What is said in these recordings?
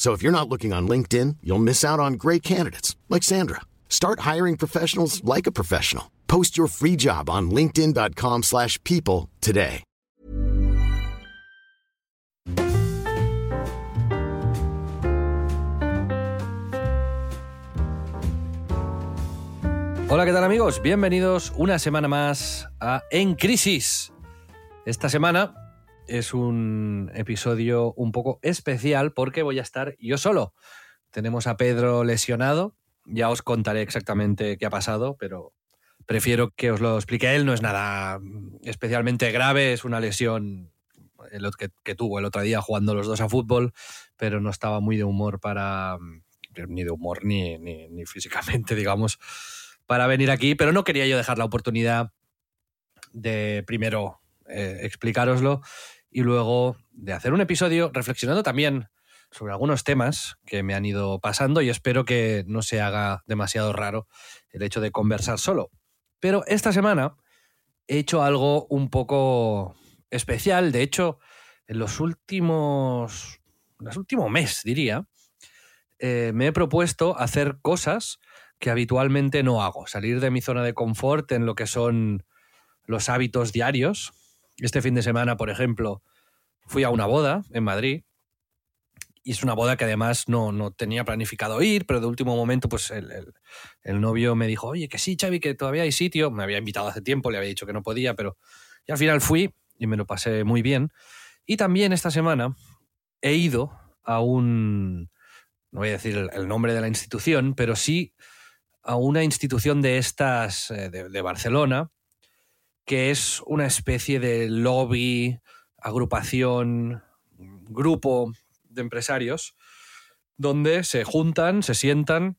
So if you're not looking on LinkedIn, you'll miss out on great candidates like Sandra. Start hiring professionals like a professional. Post your free job on linkedin.com/people today. Hola, ¿qué tal amigos? Bienvenidos una semana más a En Crisis. Esta semana es un episodio un poco especial porque voy a estar yo solo. Tenemos a Pedro lesionado, ya os contaré exactamente qué ha pasado, pero prefiero que os lo explique él, no es nada especialmente grave, es una lesión que, tuvo el otro día jugando los dos a fútbol, pero no estaba muy de humor para, ni de humor ni, ni, ni físicamente, digamos, para venir aquí, pero no quería yo dejar la oportunidad de primero eh, explicároslo y luego de hacer un episodio reflexionando también sobre algunos temas que me han ido pasando y espero que no se haga demasiado raro el hecho de conversar solo. Pero esta semana he hecho algo un poco especial, de hecho, en los últimos, los últimos mes, diría, eh, me he propuesto hacer cosas que habitualmente no hago, salir de mi zona de confort en lo que son los hábitos diarios. Este fin de semana, por ejemplo, fui a una boda en Madrid y es una boda que además no, no tenía planificado ir, pero de último momento pues el, el, novio me dijo, oye, que sí, Xavi, que todavía hay sitio. Me había invitado hace tiempo, le había dicho que no podía, pero y al final fui y me lo pasé muy bien. Y también esta semana he ido a un, no voy a decir el, nombre de la institución, pero sí a una institución de estas eh, de, Barcelona, que es una especie de lobby, agrupación, grupo de empresarios, donde se juntan, se sientan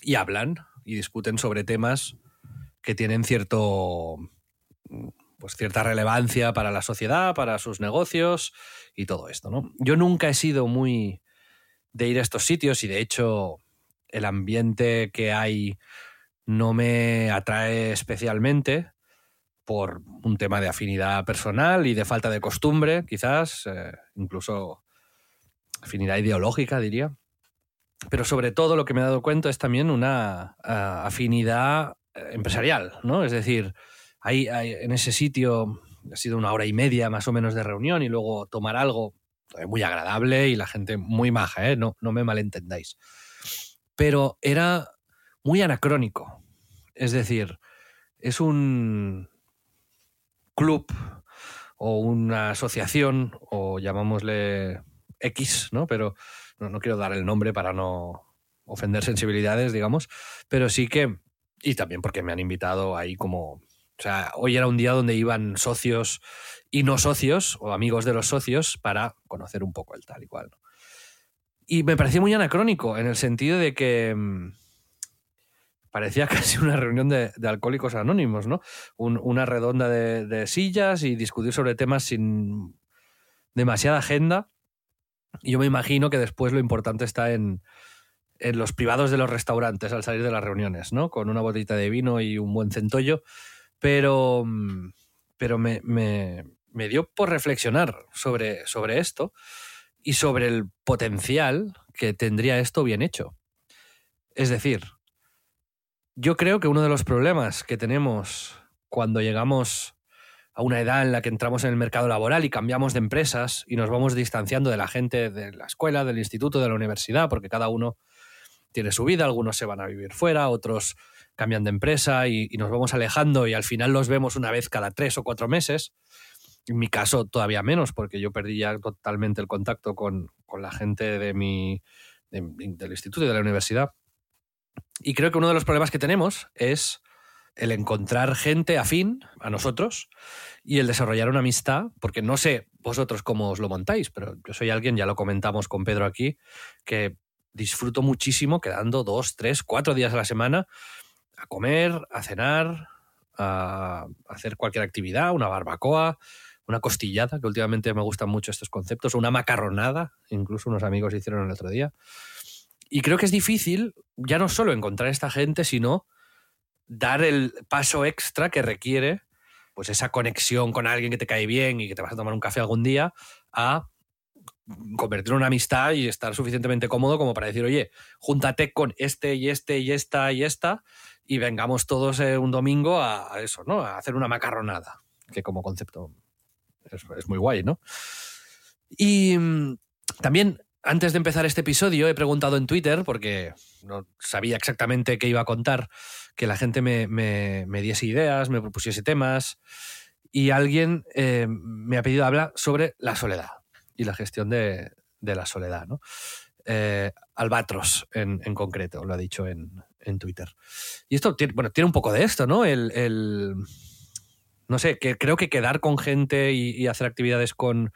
y hablan y discuten sobre temas que tienen cierto pues cierta relevancia para la sociedad, para sus negocios y todo esto, ¿no? Yo nunca he sido muy de ir a estos sitios y de hecho el ambiente que hay no me atrae especialmente por un tema de afinidad personal y de falta de costumbre, quizás, eh, incluso afinidad ideológica, diría. Pero sobre todo lo que me he dado cuenta es también una uh, afinidad empresarial, ¿no? Es decir, hay, en ese sitio ha sido una hora y media más o menos de reunión y luego tomar algo muy agradable y la gente muy maja, ¿eh? no, no me malentendáis pero era muy anacrónico. Es decir, es un club o una asociación, o llamámosle X, ¿no? Pero no, no, quiero dar el nombre para no ofender sensibilidades, digamos, pero sí que, y también porque me han invitado ahí como, o sea, hoy era un día donde iban socios y no socios, o amigos de los socios, para conocer un poco el tal y cual. Y me pareció muy anacrónico, en el sentido de que mmm, parecía casi una reunión de, alcohólicos anónimos, ¿no? Un, una redonda de, sillas y discutir sobre temas sin demasiada agenda. Y yo me imagino que después lo importante está en, en los privados de los restaurantes al salir de las reuniones, ¿no? Con una botellita de vino y un buen centollo. Pero, pero me, me, me dio por reflexionar sobre, sobre esto y sobre el potencial que tendría esto bien hecho. Es decir, yo creo que uno de los problemas que tenemos cuando llegamos a una edad en la que entramos en el mercado laboral y cambiamos de empresas y nos vamos distanciando de la gente de la escuela, del instituto, de la universidad, porque cada uno tiene su vida, algunos se van a vivir fuera, otros cambian de empresa y, nos vamos alejando y al final los vemos una vez cada tres o cuatro meses. En mi caso todavía menos, porque yo perdí ya totalmente el contacto con, la gente de mi, del instituto y de la universidad. Y creo que uno de los problemas que tenemos es el encontrar gente afín a nosotros y el desarrollar una amistad, porque no sé vosotros cómo os lo montáis, pero yo soy alguien, ya lo comentamos con Pedro aquí, que disfruto muchísimo quedando dos, tres, cuatro días a la semana a comer, a cenar, a hacer cualquier actividad, una barbacoa, una costillada, que últimamente me gustan mucho estos conceptos, una macarronada, incluso unos amigos hicieron el otro día. Y creo que es difícil ya no solo encontrar esta gente, sino dar el paso extra que requiere pues esa conexión con alguien que te cae bien y que te vas a tomar un café algún día a convertir en una amistad y estar suficientemente cómodo como para decir, oye, júntate con este y este y esta y esta y vengamos todos eh, un domingo a, eso, ¿no? A hacer una macarronada, que como concepto es, es muy guay, ¿no? Y mm, también antes de empezar este episodio he preguntado en Twitter, porque no sabía exactamente qué iba a contar, que la gente me, diese ideas, me propusiese temas, y alguien eh, me ha pedido hablar sobre la soledad y la gestión de, la soledad. ¿no? Eh, Albatros, en, concreto, lo ha dicho en, Twitter. Y esto tiene, bueno, tiene un poco de esto, ¿no? El, no sé, que creo que quedar con gente y hacer actividades con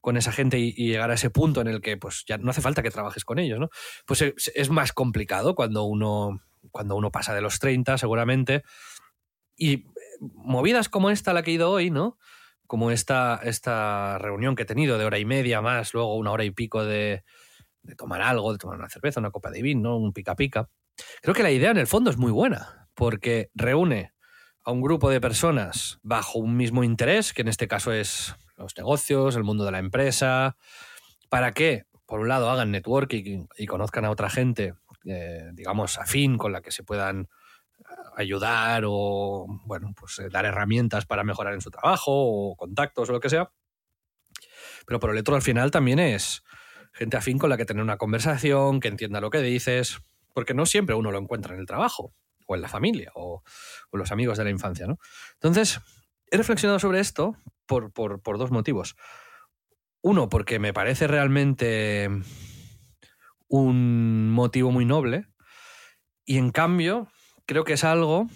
con esa gente y, llegar a ese punto en el que pues ya no hace falta que trabajes con ellos, ¿no? Pues es, más complicado cuando uno, cuando uno pasa de los 30 seguramente. Y eh, movidas como esta la que he ido hoy, ¿no? Como esta, esta reunión que he tenido de hora y media más, luego una hora y pico de, de tomar algo, de tomar una cerveza, una copa de vino, un pica pica. Creo que la idea en el fondo es muy buena, porque reúne a un grupo de personas bajo un mismo interés, que en este caso es los negocios, el mundo de la empresa, para que, por un lado, hagan networking y, conozcan a otra gente, eh, digamos, afín, con la que se puedan eh, ayudar o, bueno, pues eh, dar herramientas para mejorar en su trabajo o contactos o lo que sea. Pero por el otro, al final, también es gente afín con la que tener una conversación, que entienda lo que dices, porque no siempre uno lo encuentra en el trabajo o en la familia o, o los amigos de la infancia, ¿no? Entonces, he reflexionado sobre esto por, dos motivos. Uno, porque me parece realmente un motivo muy noble. Y en cambio, creo que es algo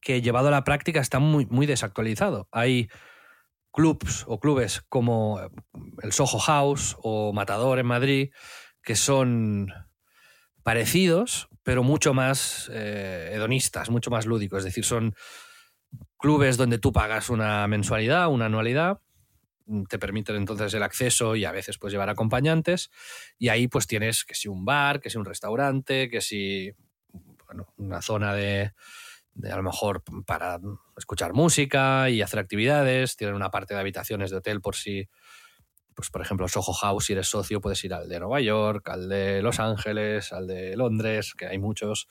que llevado a la práctica está muy, muy desactualizado. Hay clubs o clubes como el Soho House o Matador en Madrid que son parecidos, pero mucho más eh, hedonistas, mucho más lúdicos. Es decir, son clubes donde tú pagas una mensualidad, una anualidad, mm, te permiten entonces el acceso y a veces puedes llevar acompañantes y ahí pues tienes que si un bar, que si un restaurante, que si bueno, una zona de, de, a lo mejor para escuchar música y hacer actividades, tienen una parte de habitaciones de hotel por si pues por ejemplo Soho House si eres socio puedes ir al de Nueva York, al de Los Ángeles, al de Londres, que hay muchos.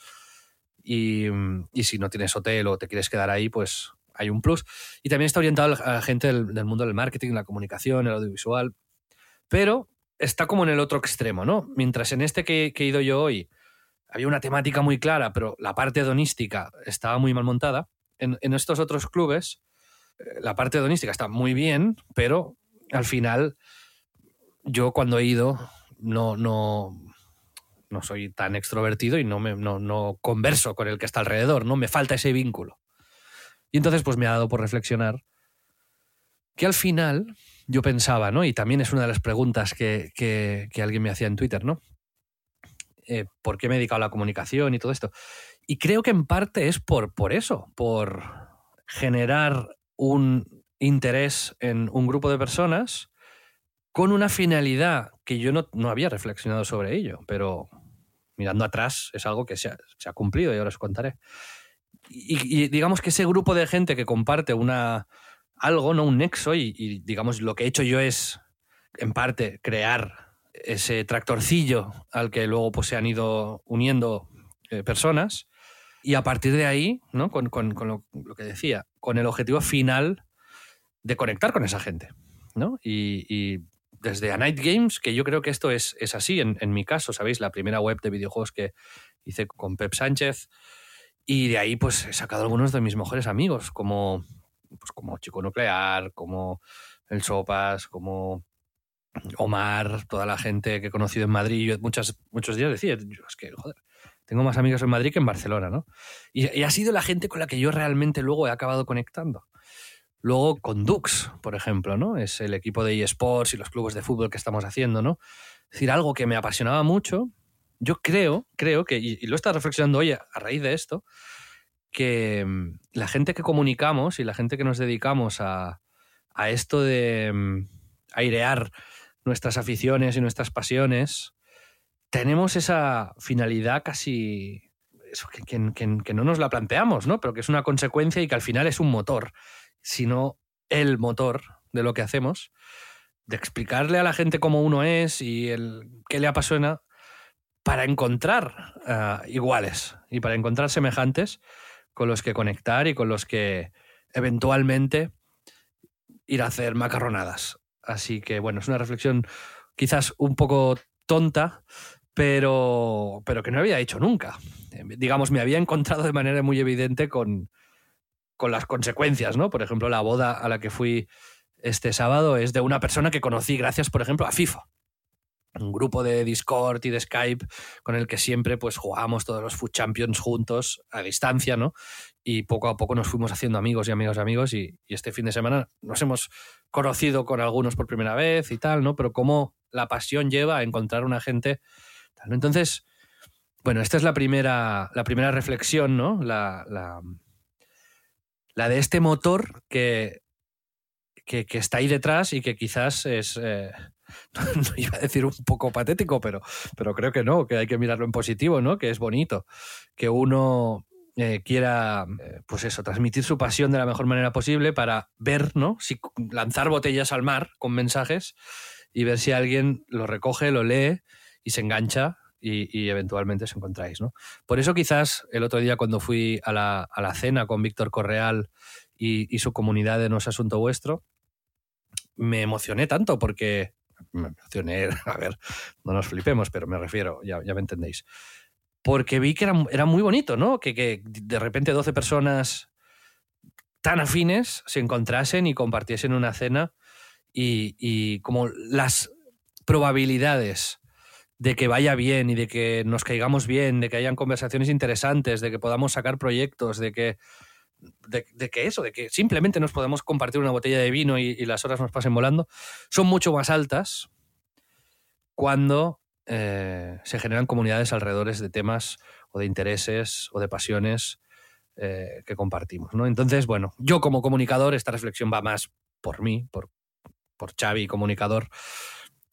Y, y, si no tienes hotel o te quieres quedar ahí, pues hay un plus. Y también está orientado a la gente del, mundo del marketing, la comunicación, el audiovisual. Pero está como en el otro extremo, ¿no? Mientras en este que, he ido yo hoy había una temática muy clara, pero la parte hedonística estaba muy mal montada, en, estos otros clubes eh, la parte hedonística está muy bien, pero al final yo cuando he ido no, no, no soy tan extrovertido y no, me, no, no converso con el que está alrededor, ¿no? Me falta ese vínculo. Y entonces pues me ha dado por reflexionar que al final yo pensaba, ¿no? Y también es una de las preguntas que, que, alguien me hacía en Twitter, ¿no? Eh, ¿Por qué me he dedicado a la comunicación y todo esto? Y creo que en parte es por, por eso, por generar un interés en un grupo de personas con una finalidad que yo no, no había reflexionado sobre ello, pero mirando atrás es algo que se ha, se ha cumplido y ahora os contaré y, digamos que ese grupo de gente que comparte una algo, ¿no? Un nexo, y, digamos lo que he hecho yo es, en parte, crear ese tractorcillo al que luego pues, se han ido uniendo eh, personas. Y a partir de ahí, ¿no? con, lo, que decía, con el objetivo final de conectar con esa gente. ¿no? Y, desde A Night Games, que yo creo que esto es, es así, en, mi caso, ¿sabéis? La primera web de videojuegos que hice con Pep Sánchez, Y de ahí pues he sacado algunos de mis mejores amigos, como, pues, como Chico Nuclear, como el Sopas, como Omar, toda la gente que he conocido en Madrid. Yo muchas, muchos días decía, es que, joder, tengo más amigos en Madrid que en Barcelona, ¿no? Y, ha sido la gente con la que yo realmente luego he acabado conectando. Luego con Dux, por ejemplo, ¿no? Es el equipo de eSports y los clubes de fútbol que estamos haciendo, ¿no? Es decir, algo que me apasionaba mucho. Yo creo, creo que, y, lo estado reflexionando hoy a, raíz de esto, que mm, la gente que comunicamos y la gente que nos dedicamos a, a esto de mm, airear nuestras aficiones y nuestras pasiones, tenemos esa finalidad casi eso, que, que, no nos la planteamos, ¿no? Pero que es una consecuencia y que al final es un motor, sino el motor de lo que hacemos, de explicarle a la gente cómo uno es y el qué le apasiona para encontrar ah, iguales y para encontrar semejantes con los que conectar y con los que eventualmente ir a hacer macarronadas. Así que bueno, es una reflexión quizás un poco tonta, pero, pero que no había hecho nunca. Eh, digamos, me había encontrado de manera muy evidente con, con las consecuencias, ¿no? Por ejemplo, la boda a la que fui este sábado es de una persona que conocí gracias, por ejemplo, a FIFA un grupo de Discord y de Skype con el que siempre pues jugamos todos los Food Champions juntos a distancia, ¿no? Y poco a poco nos fuimos haciendo amigos y amigos y amigos y, este fin de semana nos hemos conocido con algunos por primera vez y tal, ¿no? Pero cómo la pasión lleva a encontrar una gente. Entonces, bueno, esta es la primera, la primera reflexión, ¿no? La, la, de este motor que, que, está ahí detrás y que quizás es... Eh, iba a decir un poco patético, pero, pero creo que no, que hay que mirarlo en positivo, ¿no? Que es bonito, que uno eh, quiera, eh, pues eso, transmitir su pasión de la mejor manera posible para ver, ¿no? Si lanzar botellas al mar con mensajes y ver si alguien lo recoge, lo lee y se engancha y, eventualmente os encontráis, ¿no? Por eso quizás el otro día cuando fui a la, a la cena con Víctor Correal y, y, su comunidad de No es Asunto Vuestro, me emocioné tanto porque me emocioné, a ver, no nos flipemos, pero me refiero, ya, ya me entendéis. Porque vi que era, era muy bonito, ¿no? Que, que, de repente 12 personas tan afines se encontrasen y compartiesen una cena y, y como las probabilidades de que vaya bien y de que nos caigamos bien, de que hayan conversaciones interesantes, de que podamos sacar proyectos, de que de, que eso, de que simplemente nos podemos compartir una botella de vino y, las horas nos pasen volando, son mucho más altas cuando eh, se generan comunidades alrededor de temas o de intereses o de pasiones eh, que compartimos. ¿no? Entonces, bueno, yo como comunicador, esta reflexión va más por mí, por, por Xavi, comunicador,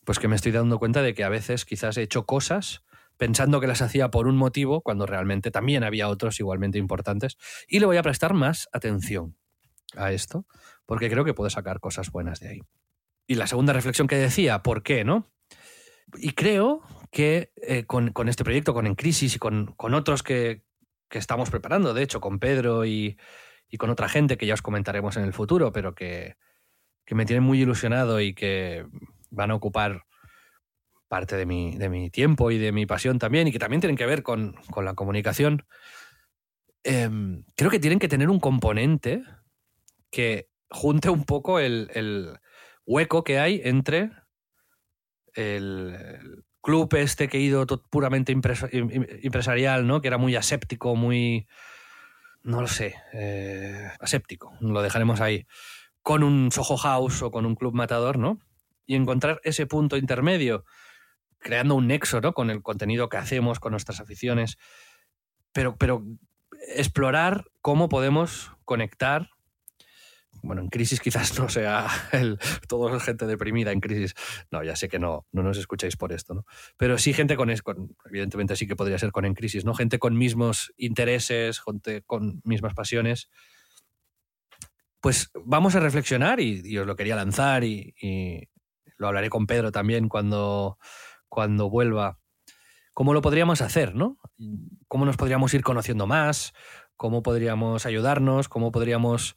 pues que me estoy dando cuenta de que a veces quizás he hecho cosas pensando que las hacía por un motivo, cuando realmente también había otros igualmente importantes. Y le voy a prestar más atención a esto, porque creo que puedo sacar cosas buenas de ahí. Y la segunda reflexión que decía, ¿por qué, no? Y creo que eh, con, este proyecto, con En Crisis y con, otros que, estamos preparando, de hecho, con Pedro y, con otra gente que ya os comentaremos en el futuro, pero que, que me tienen muy ilusionado y que van a ocupar parte de mi, de mi, tiempo y de mi pasión también, y que también tienen que ver con, la comunicación, em, creo que tienen que tener un componente que junte un poco el, hueco que hay entre el, club este que he ido puramente empresarial, ¿no? que era muy aséptico, muy... no lo sé, eh, aséptico, lo dejaremos ahí, con un Soho House o con un club matador, ¿no? Y encontrar ese punto intermedio creando un nexo ¿no? con el contenido que hacemos, con nuestras aficiones, pero, pero explorar cómo podemos conectar. Bueno, en crisis quizás no sea el, todo gente deprimida en crisis. No, ya sé que no, no nos escucháis por esto, ¿no? Pero sí gente con, evidentemente sí que podría ser con en crisis, ¿no? Gente con mismos intereses, gente con mismas pasiones. Pues vamos a reflexionar y, os lo quería lanzar y, y, lo hablaré con Pedro también cuando, cuando vuelva, cómo lo podríamos hacer, ¿no? ¿Cómo nos podríamos ir conociendo más? ¿Cómo podríamos ayudarnos? ¿Cómo podríamos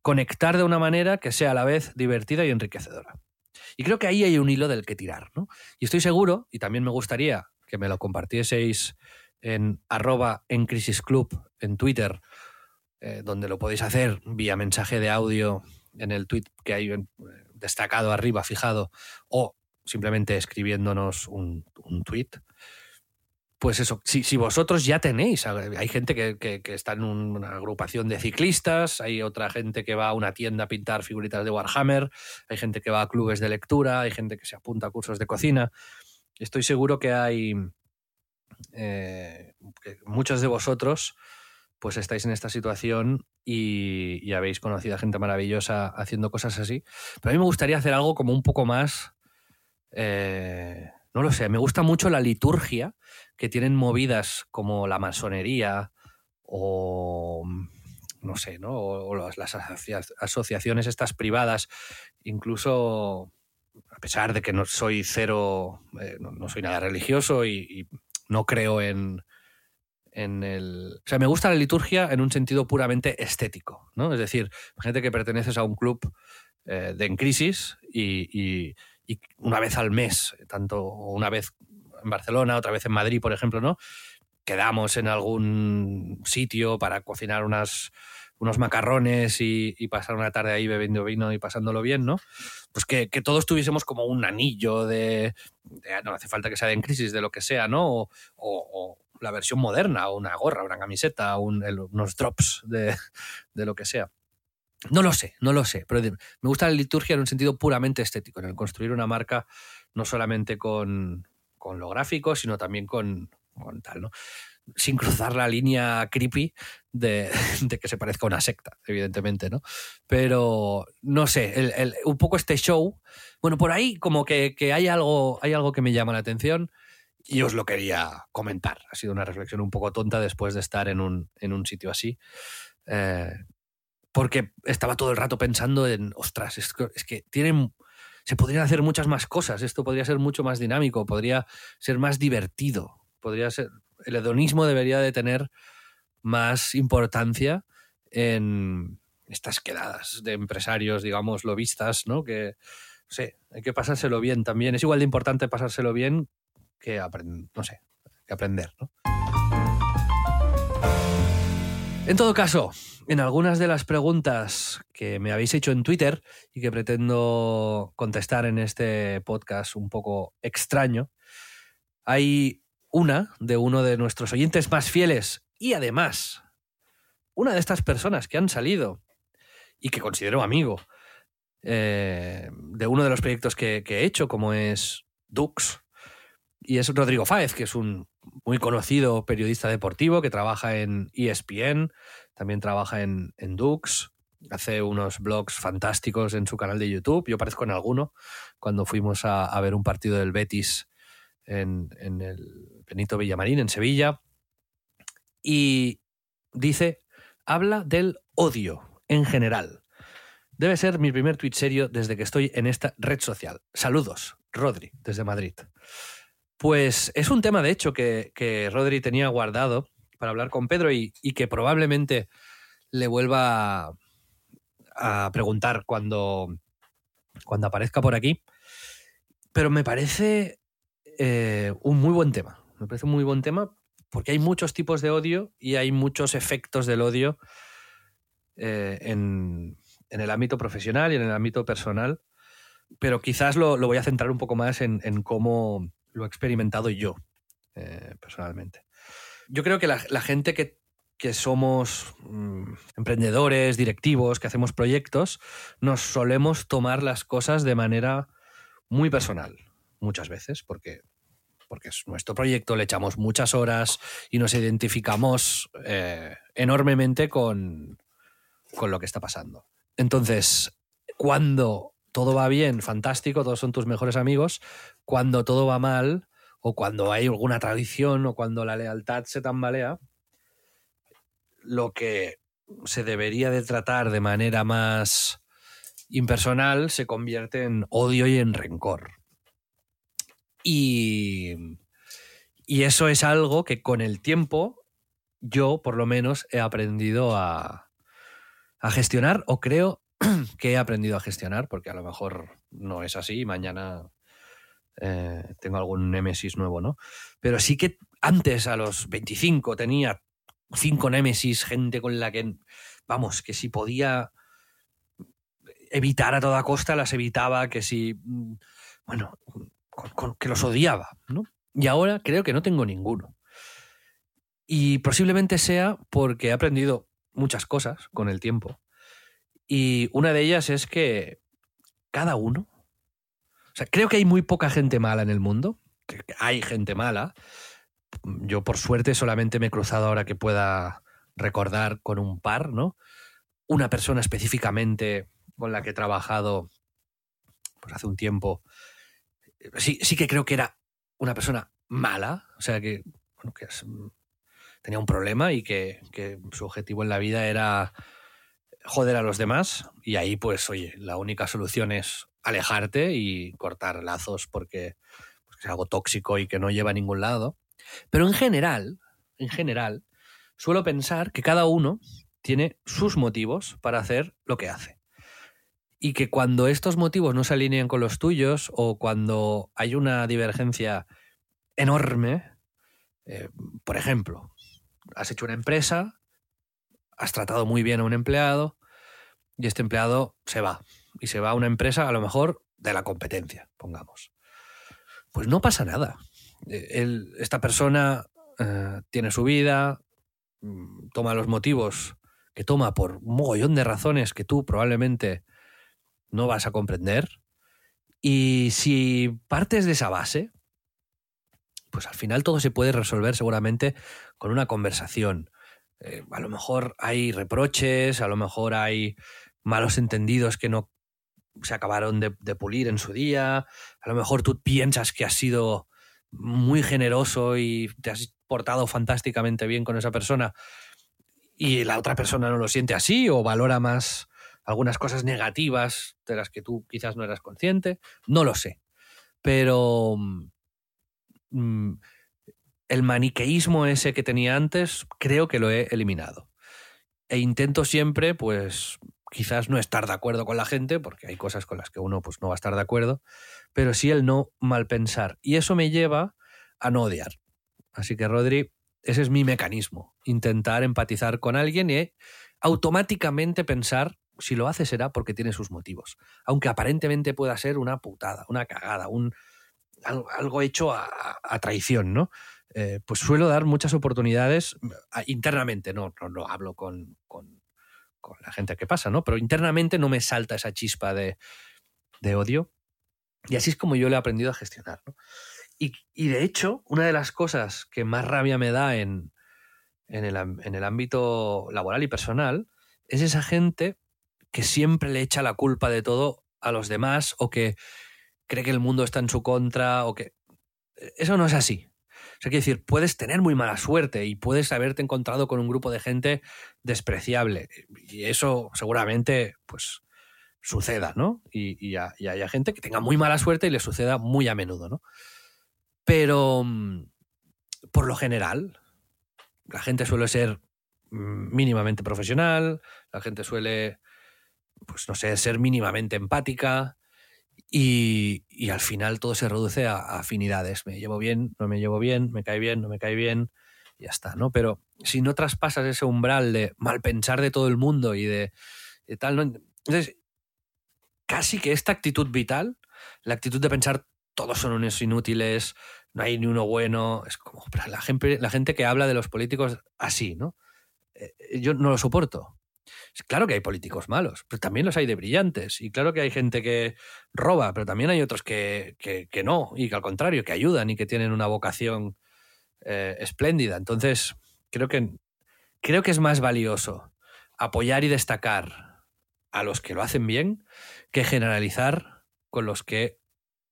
conectar de una manera que sea a la vez divertida y enriquecedora? Y creo que ahí hay un hilo del que tirar, ¿no? Y estoy seguro, y también me gustaría que me lo compartieseis en arroba en Crisis Club en Twitter, eh, donde lo podéis hacer vía mensaje de audio en el tweet que hay eh, destacado arriba, fijado, o simplemente escribiéndonos un, un tweet pues eso, si, vosotros ya tenéis, hay gente que, está en una agrupación de ciclistas, hay otra gente que va a una tienda a pintar figuritas de Warhammer, hay gente que va a clubes de lectura, hay gente que se apunta a cursos de cocina. Estoy seguro que hay eh, muchos de vosotros pues estáis en esta situación y, habéis conocido a gente maravillosa haciendo cosas así. Pero a mí me gustaría hacer algo como un poco más... Eh, no lo sé, me gusta mucho la liturgia que tienen movidas como la masonería o no sé, ¿no? O, las, asociaciones estas privadas, incluso a pesar de que no soy cero, eh, no, soy nada religioso y, no creo en, en el... O sea, me gusta la liturgia en un sentido puramente estético, ¿no? Es decir, gente que perteneces a un club eh, de en crisis y una vez al mes, tanto una vez en Barcelona, otra vez en Madrid, por ejemplo, ¿no? Quedamos en algún sitio para cocinar unos macarrones y, pasar una tarde ahí bebiendo vino y pasándolo bien, ¿no? Pues que, todos tuviésemos como un anillo de, No hace falta que sea en crisis, de lo que sea, ¿no? O, la versión moderna, o una gorra, una camiseta, unos drops de, de lo que sea. No lo sé, no lo sé, pero me gusta la liturgia en un sentido puramente estético, en el construir una marca no solamente con, con lo gráfico, sino también con, con, tal, ¿no? Sin cruzar la línea creepy de, de, que se parezca a una secta, evidentemente, ¿no? Pero no sé, el, un poco este show, bueno, por ahí como que, que, hay, algo, hay algo que me llama la atención y os lo quería comentar. Ha sido una reflexión un poco tonta después de estar en un, en un sitio así. Eh, porque estaba todo el rato pensando en, ostras, es que, tienen, se podrían hacer muchas más cosas, esto podría ser mucho más dinámico, podría ser más divertido, podría ser, el hedonismo debería de tener más importancia en estas quedadas de empresarios, digamos, lobistas, ¿no? Que, sé, hay que pasárselo bien también. Es igual de importante pasárselo bien que, no sé, que aprender, ¿no? En todo caso, en algunas de las preguntas que me habéis hecho en Twitter y que pretendo contestar en este podcast un poco extraño, hay una de uno de nuestros oyentes más fieles y además una de estas personas que han salido y que considero amigo eh, de uno de los proyectos que, que he hecho, como es Dux, y es Rodrigo Fáez, que es un muy conocido periodista deportivo que trabaja en ESPN, también trabaja en, en Dux, hace unos blogs fantásticos en su canal de YouTube. Yo aparezco en alguno cuando fuimos a, ver un partido del Betis en, en, el Benito Villamarín, en Sevilla. Y dice, habla del odio en general. Debe ser mi primer tweet serio desde que estoy en esta red social. Saludos, Rodri, desde Madrid. Pues es un tema, de hecho, que, Rodri tenía guardado para hablar con Pedro y, que probablemente le vuelva a, preguntar cuando, cuando aparezca por aquí. Pero me parece eh, un muy buen tema. Me parece un muy buen tema porque hay muchos tipos de odio y hay muchos efectos del odio eh, en, el ámbito profesional y en el ámbito personal. Pero quizás lo, voy a centrar un poco más en cómo lo he experimentado yo, eh, personalmente. Yo creo que la, gente que, somos mm, emprendedores, directivos, que hacemos proyectos, nos solemos tomar las cosas de manera muy personal, muchas veces, porque, porque es nuestro proyecto, le echamos muchas horas y nos identificamos eh, enormemente con, con lo que está pasando. Entonces, cuando todo va bien, fantástico, todos son tus mejores amigos. Cuando todo va mal, o cuando hay alguna tradición, o cuando la lealtad se tambalea, lo que se debería de tratar de manera más impersonal se convierte en odio y en rencor. Y, y eso es algo que con el tiempo yo, por lo menos, he aprendido a, a gestionar o creo que he aprendido a gestionar, porque a lo mejor no es así mañana eh, tengo algún némesis nuevo, ¿no? Pero sí que antes, a los 25, tenía cinco némesis, gente con la que, vamos, que si podía evitar a toda costa, las evitaba, que si, bueno, que los odiaba, ¿no? Y ahora creo que no tengo ninguno. Y posiblemente sea porque he aprendido muchas cosas con el tiempo. Y una de ellas es que cada uno, o sea, creo que hay muy poca gente mala en el mundo, hay gente mala. Yo por suerte solamente me he cruzado ahora que pueda recordar con un par, ¿no? Una persona específicamente con la que he trabajado pues hace un tiempo. Sí, sí que creo que era una persona mala, o sea que, bueno, que tenía un problema y que, que su objetivo en la vida era joder a los demás y ahí pues oye, la única solución es alejarte y cortar lazos porque es algo tóxico y que no lleva a ningún lado. Pero en general, en general, suelo pensar que cada uno tiene sus motivos para hacer lo que hace. Y que cuando estos motivos no se alinean con los tuyos o cuando hay una divergencia enorme, eh, por ejemplo, has hecho una empresa, has tratado muy bien a un empleado y este empleado se va. Y se va a una empresa a lo mejor de la competencia, pongamos pues no pasa nada. Eh, esta persona eh, tiene su vida, mm, toma los motivos que toma por un mogollón de razones que tú probablemente no vas a comprender. Y si partes de esa base, pues al final todo se puede resolver seguramente con una conversación. Eh, a lo mejor hay reproches, a lo mejor hay malos entendidos que no se acabaron de, pulir en su día. A lo mejor tú piensas que has sido muy generoso y te has portado fantásticamente bien con esa persona y la otra persona no lo siente así o valora más algunas cosas negativas de las que tú quizás no eras consciente. No lo sé. Pero mm, el maniqueísmo ese que tenía antes creo que lo he eliminado. E intento siempre, pues, quizás no estar de acuerdo con la gente, porque hay cosas con las que uno pues, no va a estar de acuerdo, pero sí el no mal pensar. Y eso me lleva a no odiar. Así que, Rodri, ese es mi mecanismo, intentar empatizar con alguien y automáticamente pensar si lo hace será porque tiene sus motivos, aunque aparentemente pueda ser una putada, una cagada, un, algo, hecho a, traición, ¿no? Eh, pues suelo dar muchas oportunidades internamente, no, no, no hablo con, con con la gente que pasa, ¿no? Pero internamente no me salta esa chispa de, odio. Y así es como yo le he aprendido a gestionar, ¿no? Y, de hecho, una de las cosas que más rabia me da en, en, el, en el ámbito laboral y personal es esa gente que siempre le echa la culpa de todo a los demás o que cree que el mundo está en su contra o que... Eso no es así. O sea, quiero decir, puedes tener muy mala suerte y puedes haberte encontrado con un grupo de gente despreciable. Y eso seguramente, pues, suceda, ¿no? Y, y, haya gente que tenga muy mala suerte y le suceda muy a menudo, ¿no? Pero, mm, por lo general, la gente suele ser mm, mínimamente profesional, la gente suele, pues no sé, ser mínimamente empática, y, al final todo se reduce a, afinidades. Me llevo bien, no me llevo bien, me cae bien, no me cae bien, y ya está, ¿no? Pero si no traspasas ese umbral de mal pensar de todo el mundo y de, tal, ¿no? Entonces, casi que esta actitud vital, la actitud de pensar todos son unos inútiles, no hay ni uno bueno, es como la gente, la gente que habla de los políticos así, ¿no? Eh, yo no lo soporto. Claro que hay políticos malos, pero también los hay de brillantes. Y claro que hay gente que roba, pero también hay otros que, que, no, y que al contrario, que ayudan y que tienen una vocación eh, espléndida. Entonces, creo que, creo que es más valioso apoyar y destacar a los que lo hacen bien que generalizar con los que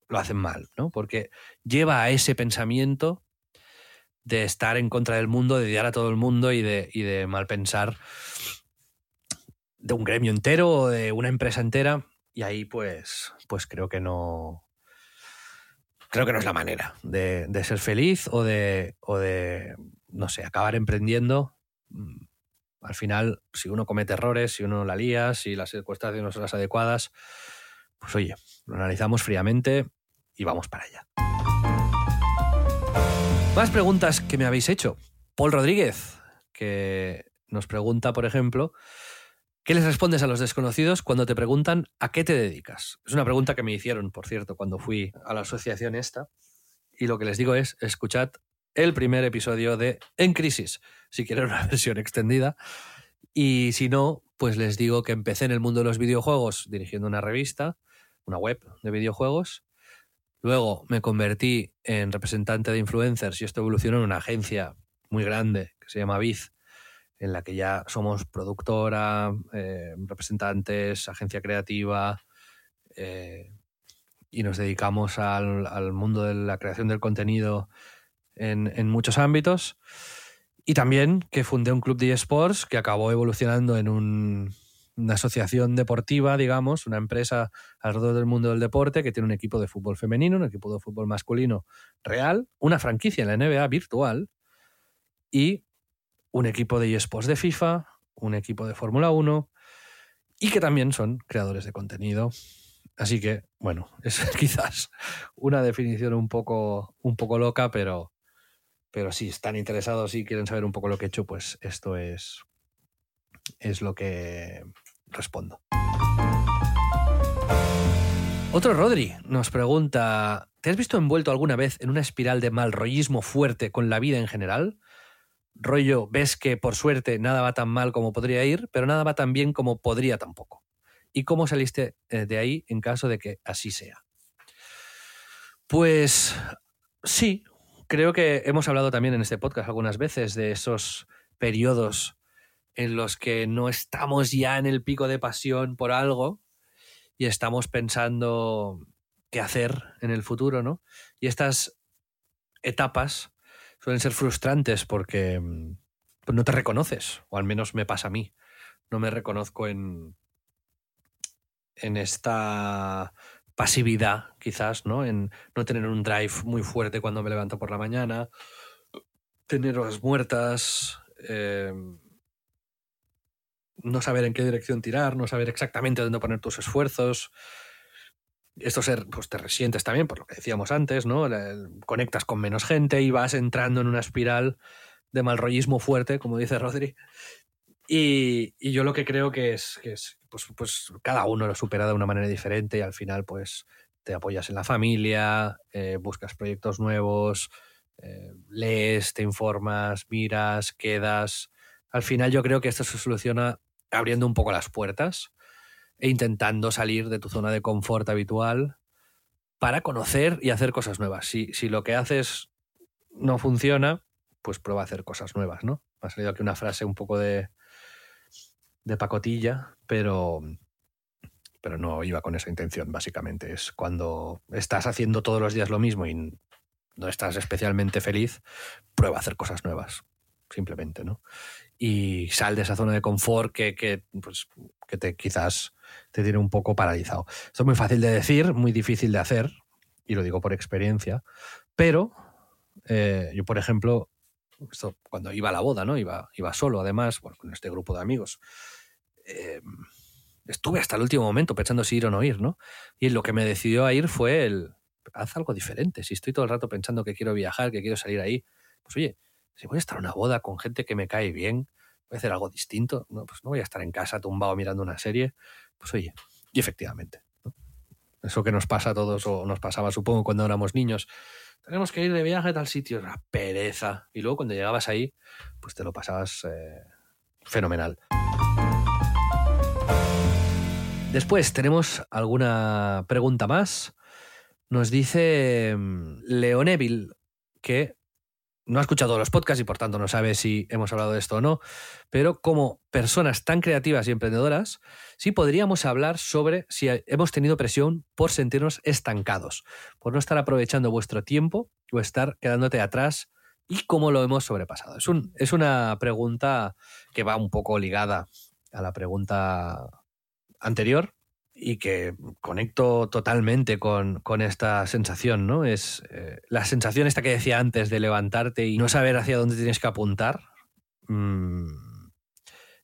lo hacen mal, ¿no? Porque lleva a ese pensamiento de estar en contra del mundo, de odiar a todo el mundo y de, y de mal pensar de un gremio entero o de una empresa entera. Y ahí, pues, pues creo que no. Creo que no es la manera de, ser feliz o de, o de, no sé, acabar emprendiendo. Mm, al final, si uno comete errores, si uno la lía, si las circunstancias no son las adecuadas, pues oye, lo analizamos fríamente y vamos para allá. Más preguntas que me habéis hecho. Paul Rodríguez, que nos pregunta, por ejemplo, ¿qué les respondes a los desconocidos cuando te preguntan a qué te dedicas? Es una pregunta que me hicieron, por cierto, cuando fui a la asociación esta. Y lo que les digo es, escuchad el primer episodio de En Crisis, si quieren una versión extendida. Y si no, pues les digo que empecé en el mundo de los videojuegos dirigiendo una revista, una web de videojuegos, Luego me convertí en representante de influencers y esto evolucionó en una agencia muy grande que se llama Biz, en la que ya somos productora, eh, representantes, agencia creativa eh, y nos dedicamos al, mundo de la creación del contenido en, muchos ámbitos. Y también que fundé un club de esports que acabó evolucionando en un una asociación deportiva, digamos, una empresa alrededor del mundo del deporte que tiene un equipo de fútbol femenino, un equipo de fútbol masculino real, una franquicia en la NBA virtual y un equipo de eSports de FIFA, un equipo de Fórmula 1 y que también son creadores de contenido. Así que, bueno, es quizás una definición un poco, un poco loca, pero, pero si están interesados y quieren saber un poco lo que he hecho, pues esto es, es lo que respondo. Otro Rodri nos pregunta, ¿te has visto envuelto alguna vez en una espiral de malrollismo fuerte con la vida en general? Rollo, ves que por suerte nada va tan mal como podría ir, pero nada va tan bien como podría tampoco. ¿Y cómo saliste eh, de ahí en caso de que así sea? Pues sí, creo que hemos hablado también en este podcast algunas veces de esos periodos en los que no estamos ya en el pico de pasión por algo y estamos pensando qué hacer en el futuro, ¿no? Y estas etapas suelen ser frustrantes porque pues, no te reconoces, o al menos me pasa a mí. No me reconozco en, en esta pasividad, quizás, ¿no? En no tener un drive muy fuerte cuando me levanto por la mañana, tener horas muertas, eh, no saber en qué dirección tirar, no saber exactamente dónde poner tus esfuerzos. Esto ser, pues te resientes también, por lo que decíamos antes, ¿no? Conectas con menos gente y vas entrando en una espiral de malrollismo fuerte, como dice Rodri. Y, yo lo que creo que es, que es pues, pues, cada uno lo supera de una manera diferente y al final, pues te apoyas en la familia, eh, buscas proyectos nuevos, eh, lees, te informas, miras, quedas. Al final yo creo que esto se soluciona abriendo un poco las puertas e intentando salir de tu zona de confort habitual para conocer y hacer cosas nuevas. Si, si lo que haces no funciona, pues prueba a hacer cosas nuevas, ¿no? Me ha salido aquí una frase un poco de, de pacotilla, pero, pero no iba con esa intención, básicamente. Es cuando estás haciendo todos los días lo mismo y no estás especialmente feliz, prueba a hacer cosas nuevas, simplemente, ¿no? Y sal de esa zona de confort que, pues, que te, quizás te tiene un poco paralizado. Esto es muy fácil de decir, muy difícil de hacer, y lo digo por experiencia, pero eh, yo, por ejemplo, cuando iba a la boda, ¿no? Iba, iba solo, además, con este grupo de amigos. Eh, estuve hasta el último momento pensando si ir o no ir, ¿no? Y lo que me decidió a ir fue el, haz algo diferente. Si estoy todo el rato pensando que quiero viajar, que quiero salir ahí, pues oye, si voy a estar en una boda con gente que me cae bien, voy a hacer algo distinto, no, pues no voy a estar en casa tumbado mirando una serie, pues oye, y efectivamente, eso que nos pasa a todos o nos pasaba supongo cuando éramos niños, tenemos que ir de viaje a tal sitio, una pereza, y luego cuando llegabas ahí, pues te lo pasabas eh, fenomenal. Después tenemos alguna pregunta más. Nos dice mm, Leoneville que no ha escuchado los podcasts y por tanto no sabe si hemos hablado de esto o no, pero como personas tan creativas y emprendedoras, sí podríamos hablar sobre si hemos tenido presión por sentirnos estancados, por no estar aprovechando vuestro tiempo o estar quedándote atrás y cómo lo hemos sobrepasado. Es, un, es una pregunta que va un poco ligada a la pregunta anterior, y que conecto totalmente con, esta sensación, ¿no? Es eh, la sensación esta que decía antes de levantarte y no saber hacia dónde tienes que apuntar. Mm,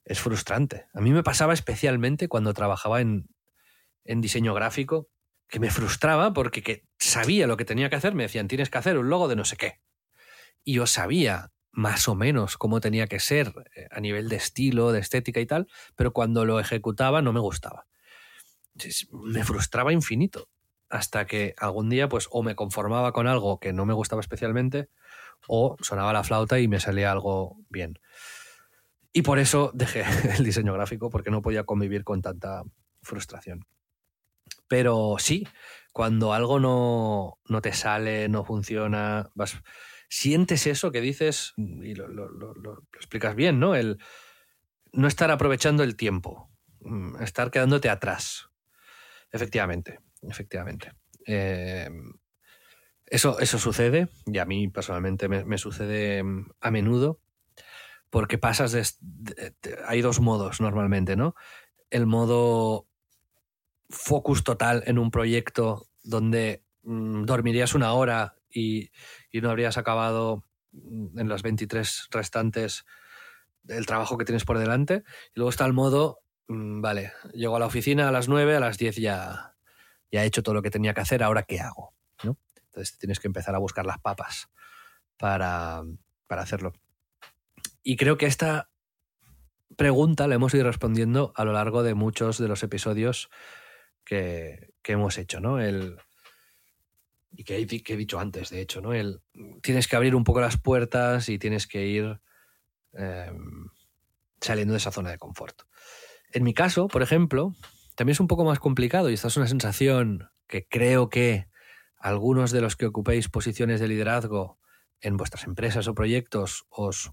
es frustrante. A mí me pasaba especialmente cuando trabajaba en, diseño gráfico, que me frustraba porque sabía lo que tenía que hacer, me decían, tienes que hacer un logo de no sé qué. y yo sabía más o menos cómo tenía que ser eh, a nivel de estilo, de estética y tal, pero cuando lo ejecutaba no me gustaba. Me frustraba infinito hasta que algún día pues o me conformaba con algo que no me gustaba especialmente o sonaba la flauta y me salía algo bien. Y por eso dejé el diseño gráfico porque no podía convivir con tanta frustración. Pero sí, cuando algo no, no te sale, no funciona, vas, sientes eso que dices y lo, lo, explicas bien, ¿no? El no estar aprovechando el tiempo, mm, estar quedándote atrás. Efectivamente, efectivamente. Em, eso, eso sucede, y a mí personalmente me, sucede mm, a menudo, porque pasas de, Hay dos modos normalmente, ¿no? El modo focus total en un proyecto donde mm, dormirías una hora y, no habrías acabado en las 23 restantes el trabajo que tienes por delante. Y luego está el modo, mm, vale, llego a la oficina a las 9, a las 10 ya, ya he hecho todo lo que tenía que hacer, ahora qué hago. ¿no? Entonces tienes que empezar a buscar las papas para, para hacerlo. Y creo que esta pregunta la hemos ido respondiendo a lo largo de muchos de los episodios que, que hemos hecho, ¿no? El, y que, he dicho antes, de hecho, ¿no? El, tienes que abrir un poco las puertas y tienes que ir em, saliendo de esa zona de confort. En mi caso, por ejemplo, también es un poco más complicado y esta es una sensación que creo que algunos de los que ocupéis posiciones de liderazgo en vuestras empresas o proyectos os,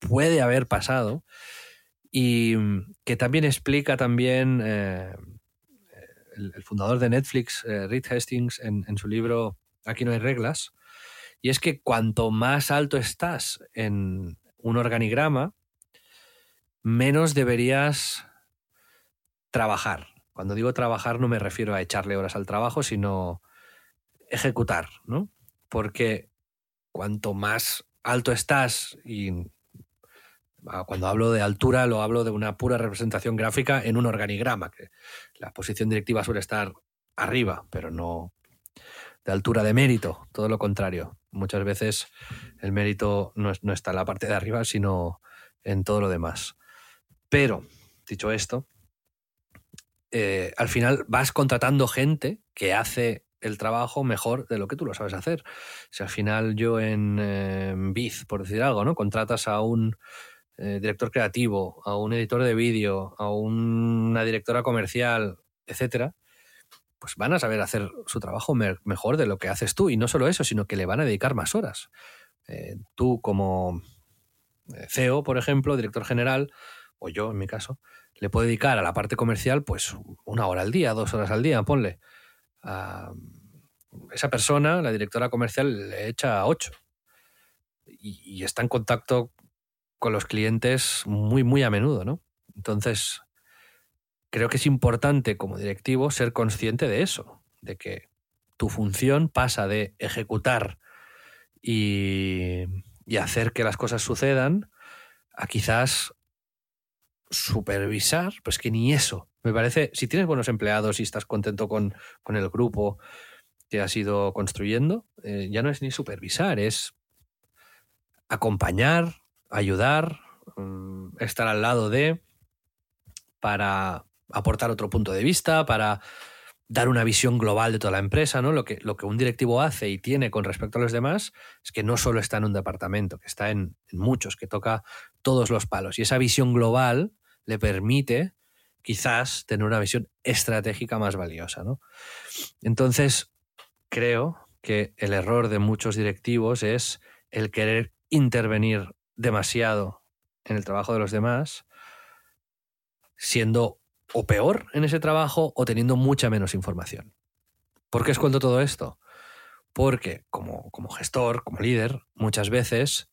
puede haber pasado y que también explica también eh, el, fundador de Netflix, eh, Reed Hastings, en, su libro Aquí no hay reglas, y es que cuanto más alto estás en un organigrama, menos deberías trabajar. Cuando digo trabajar no me refiero a echarle horas al trabajo, sino ejecutar, ¿no? Porque cuanto más alto estás y Ah, cuando hablo de altura, lo hablo de una pura representación gráfica en un organigrama, que la posición directiva suele estar arriba, pero no de altura de mérito, todo lo contrario. Muchas veces el mérito no, está en la parte de arriba, sino en todo lo demás. Pero, dicho esto, eh, al final vas contratando gente que hace el trabajo mejor de lo que tú lo sabes hacer. Si al final yo en, en Biz, por decir algo, ¿no? Contratas a un eh, director creativo, a un editor de vídeo, a una directora comercial, etcétera, pues van a saber hacer su trabajo mejor de lo que haces tú. Y no solo eso, sino que le van a dedicar más horas. Eh, tú como CEO, por ejemplo, director general, o yo en mi caso, le puedo dedicar a la parte comercial pues una hora al día, dos horas al día, ponle. A esa persona, la directora comercial, le echa ocho. y está en contacto con los clientes muy, muy a menudo, ¿no? Entonces, creo que es importante como directivo ser consciente de eso, de que tu función pasa de ejecutar y, hacer que las cosas sucedan a quizás supervisar, pues que ni eso. Me parece, si tienes buenos empleados y estás contento con, el grupo que has ido construyendo, eh, ya no es ni supervisar, es acompañar, ayudar, mm, estar al lado de, para aportar otro punto de vista, para dar una visión global de toda la empresa, ¿no? Lo que, lo que un directivo hace y tiene con respecto a los demás es que no solo está en un departamento, que está en, muchos, que toca todos los palos. Y esa visión global le permite quizás tener una visión estratégica más valiosa, ¿no? Entonces, creo que el error de muchos directivos es el querer intervenir demasiado en el trabajo de los demás, siendo o peor en ese trabajo o teniendo mucha menos información. ¿Por qué os todo esto? Porque como, como gestor, como líder, muchas veces,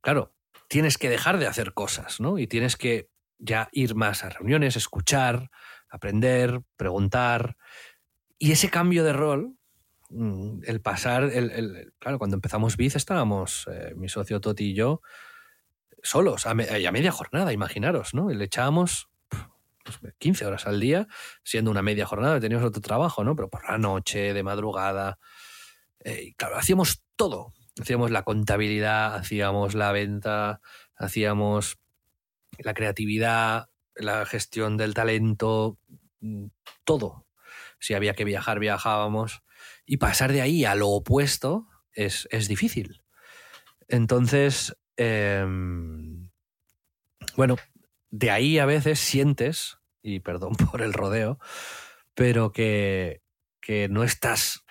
claro, tienes que dejar de hacer cosas, ¿no? Y tienes que ya ir más a reuniones, escuchar, aprender, preguntar. Y ese cambio de rol, mm, el pasar, el, claro, cuando empezamos Biz estábamos, eh, mi socio Toti y yo, solos, a, media jornada, imaginaros, ¿no? Y le echábamos 15 pues, horas al día, siendo una media jornada, teníamos otro trabajo, ¿no? Pero por la noche, de madrugada. Eh, claro, hacíamos todo. hacíamos la contabilidad, hacíamos la venta, hacíamos la creatividad, la gestión del talento, mm, todo. Si había que viajar, viajábamos. Y pasar de ahí a lo opuesto es, difícil. Entonces, em, bueno, de ahí a veces sientes, y perdón por el rodeo, pero que, que no estás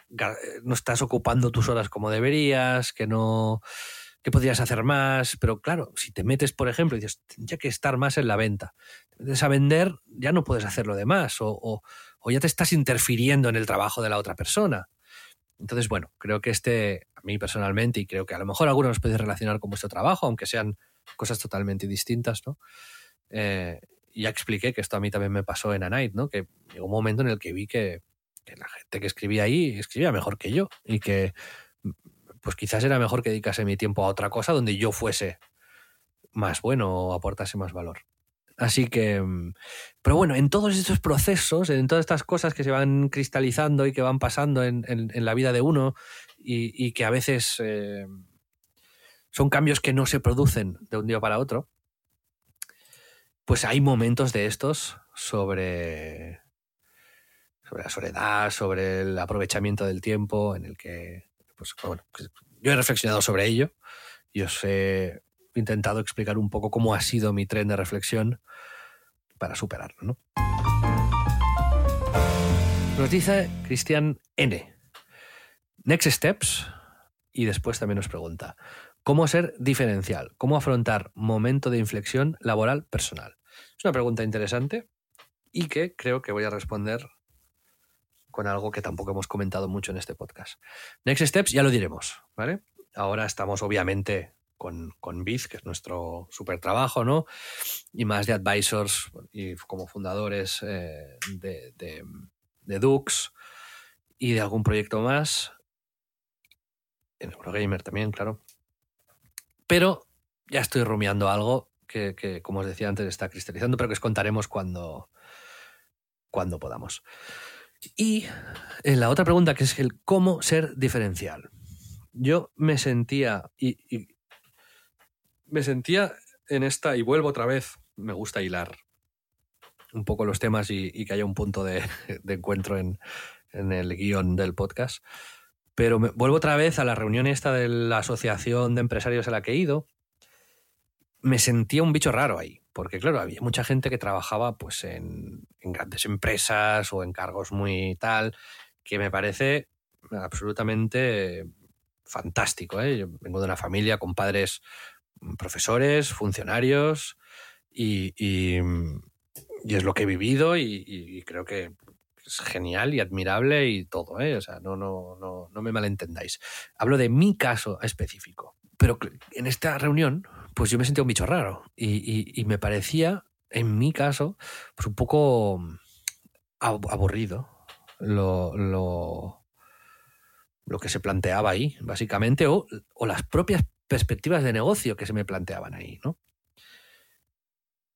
no estás ocupando tus horas como deberías, que no que podrías hacer más, pero claro, si te metes, por ejemplo, y dices, tendría que estar más en la venta, te metes a vender, ya no puedes hacer lo demás, o, ya te estás interfiriendo en el trabajo de la otra persona. Entonces, bueno, creo que este, a mí personalmente, y creo que a lo mejor algunos os podéis relacionar con vuestro trabajo, aunque sean cosas totalmente distintas, ¿no? Eh, ya expliqué que esto a mí también me pasó en A ¿no? Que llegó un momento en el que vi que, que la gente que escribía ahí escribía mejor que yo y que pues quizás era mejor que dedicase mi tiempo a otra cosa donde yo fuese más bueno o aportase más valor. Así que, pero bueno, en todos estos procesos, en todas estas cosas que se van cristalizando y que van pasando en, la vida de uno y, que a veces eh, son cambios que no se producen de un día para otro, pues hay momentos de estos sobre sobre la soledad, sobre el aprovechamiento del tiempo, en el que, pues, bueno, pues, yo he reflexionado sobre ello y os he intentado explicar un poco cómo ha sido mi tren de reflexión para superarlo. ¿no? Nos dice Cristian N. Next Steps y después también nos pregunta, ¿cómo ser diferencial? ¿Cómo afrontar momento de inflexión laboral personal? Es una pregunta interesante y que creo que voy a responder con algo que tampoco hemos comentado mucho en este podcast. Next Steps ya lo diremos, ¿vale? Ahora estamos obviamente con, con Biz, que es nuestro super trabajo, ¿no? Y más de advisors y como fundadores eh, de, de, Dux y de algún proyecto más. En Eurogamer también, claro. Pero ya estoy rumiando algo que, que, como os decía antes, está cristalizando, pero que os contaremos cuando, cuando podamos. Y en la otra pregunta, que es el cómo ser diferencial. Yo me sentía y, me sentía en esta, y vuelvo otra vez, me gusta hilar un poco los temas y, que haya un punto de, encuentro en, el guion del podcast. Pero me, vuelvo otra vez a la reunión esta de la asociación de empresarios a la que he ido. Me sentía un bicho raro ahí porque claro, había mucha gente que trabajaba pues en, grandes empresas o en cargos muy tal, que me parece absolutamente fantástico. ¿eh? Yo vengo de una familia con padres profesores, funcionarios, y, es lo que he vivido y, creo que es genial y admirable y todo, ¿eh? O sea, no, no, no, no me malentendáis. Hablo de mi caso específico. Pero en esta reunión pues yo me sentía un bicho raro y, me parecía, en mi caso, pues un poco mm, aburrido lo, lo, que se planteaba ahí, básicamente, o, las propias perspectivas de negocio que se me planteaban ahí, ¿no?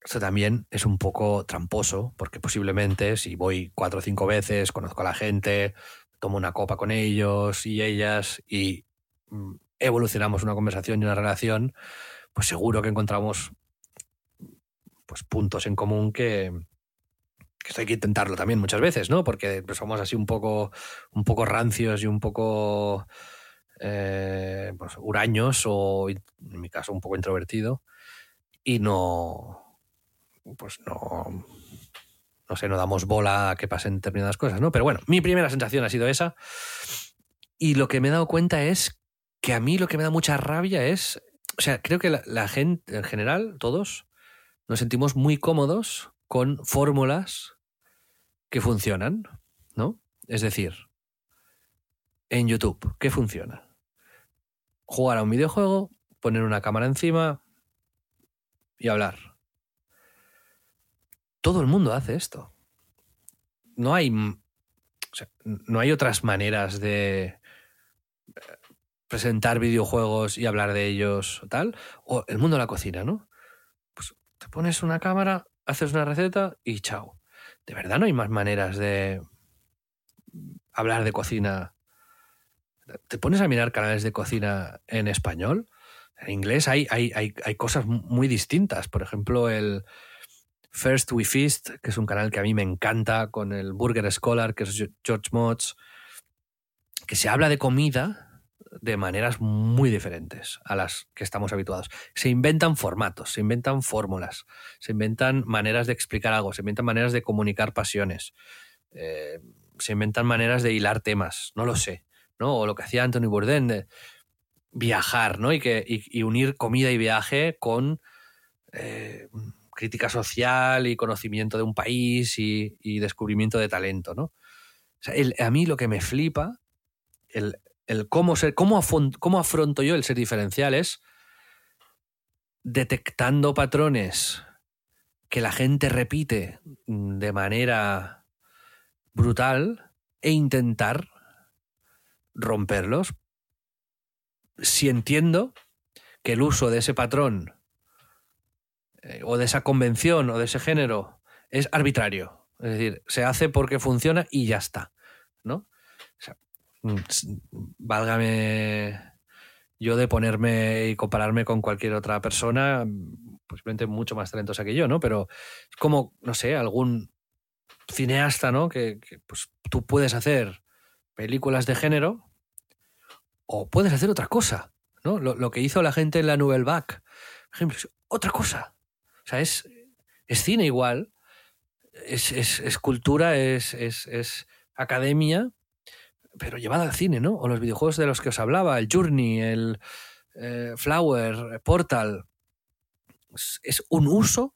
Esto también es un poco tramposo, porque posiblemente si voy cuatro o cinco veces, conozco a la gente, tomo una copa con ellos y ellas y mm, evolucionamos una conversación y una relación, pues seguro que encontramos pues, puntos en común que, esto hay que intentarlo también muchas veces, ¿no? Porque somos así un poco, un poco rancios y un poco eh, pues, huraños o, en mi caso, un poco introvertido y no, pues no, no sé, no damos bola a que pasen determinadas cosas, ¿no? Pero bueno, mi primera sensación ha sido esa y lo que me he dado cuenta es que a mí lo que me da mucha rabia es o sea, creo que la, gente, en general, todos, nos sentimos muy cómodos con fórmulas que funcionan, ¿no? Es decir, en YouTube, ¿qué funciona? Jugar a un videojuego, poner una cámara encima y hablar. Todo el mundo hace esto. No hay, no hay otras maneras de presentar videojuegos y hablar de ellos o tal, o el mundo de la cocina, ¿no? Pues te pones una cámara, haces una receta y chao. De verdad no hay más maneras de hablar de cocina te pones a mirar canales de cocina en español. En inglés hay, hay, hay, cosas muy distintas. Por ejemplo, el First We Feast, que es un canal que a mí me encanta, con el Burger Scholar, que es George Motz, que se habla de comida de maneras muy diferentes a las que estamos habituados. Se inventan formatos, se inventan fórmulas, se inventan maneras de explicar algo, se inventan maneras de comunicar pasiones, eh, se inventan maneras de hilar temas, no lo sé, ¿no? O lo que hacía Anthony Bourdain de viajar, ¿no? Y, que, y, unir comida y viaje con eh, crítica social y conocimiento de un país y, descubrimiento de talento, ¿no? a mí lo que me flipa, el cómo, ser, cómo, cómo afronto yo el ser diferencial es detectando patrones que la gente repite de manera brutal e intentar romperlos si entiendo que el uso de ese patrón eh, o de esa convención o de ese género es arbitrario. Es decir, se hace porque funciona y ya está. ¿no? Mm, válgame yo de ponerme y compararme con cualquier otra persona, posiblemente mucho más talentosa que yo, ¿no? Pero es como, no sé, algún cineasta, ¿no? Que, pues, tú puedes hacer películas de género o puedes hacer otra cosa, ¿no? Lo, que hizo la gente en la Nouvelle Vague, por ejemplo, es otra cosa. O sea, es, es cine igual, es, es, cultura, es, es academia, pero llevada al cine, ¿no? O los videojuegos de los que os hablaba, el Journey, el eh, Flower, Portal. Es, un uso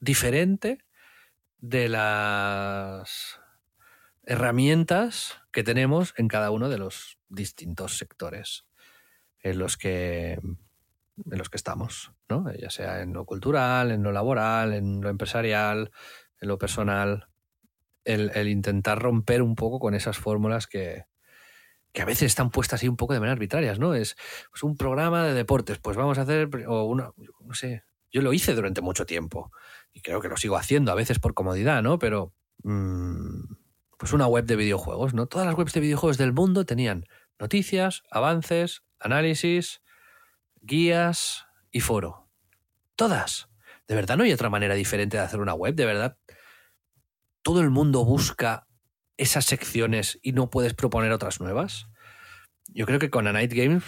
diferente de las herramientas que tenemos en cada uno de los distintos sectores en los que en los que estamos, ¿no? Ya sea en lo cultural, en lo laboral, en lo empresarial, en lo personal el, intentar romper un poco con esas fórmulas que, a veces están puestas ahí un poco de manera arbitrarias, ¿no? Es pues, un programa de deportes, pues vamos a hacer, o una, no sé, yo lo hice durante mucho tiempo y creo que lo sigo haciendo, a veces por comodidad, ¿no? Pero, mm, pues una web de videojuegos, ¿no? Todas las webs de videojuegos del mundo tenían noticias, avances, análisis, guías y foro. Todas. De verdad no hay otra manera diferente de hacer una web, de verdad todo el mundo busca esas secciones y no puedes proponer otras nuevas. Yo creo que con A Night Games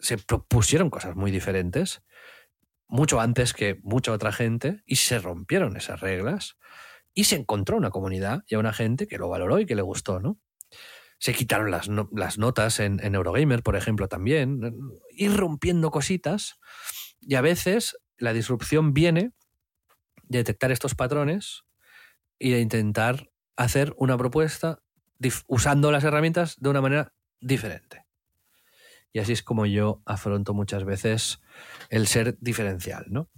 se propusieron cosas muy diferentes, mucho antes que mucha otra gente, y se rompieron esas reglas, y se encontró una comunidad y a una gente que lo valoró y que le gustó, ¿no? Se quitaron las, notas en, en, Eurogamer, por ejemplo, también, ir rompiendo cositas, y a veces la disrupción viene de detectar estos patrones y de intentar hacer una propuesta usando las herramientas de una manera diferente. Y así es como yo afronto muchas veces el ser diferencial, ¿no?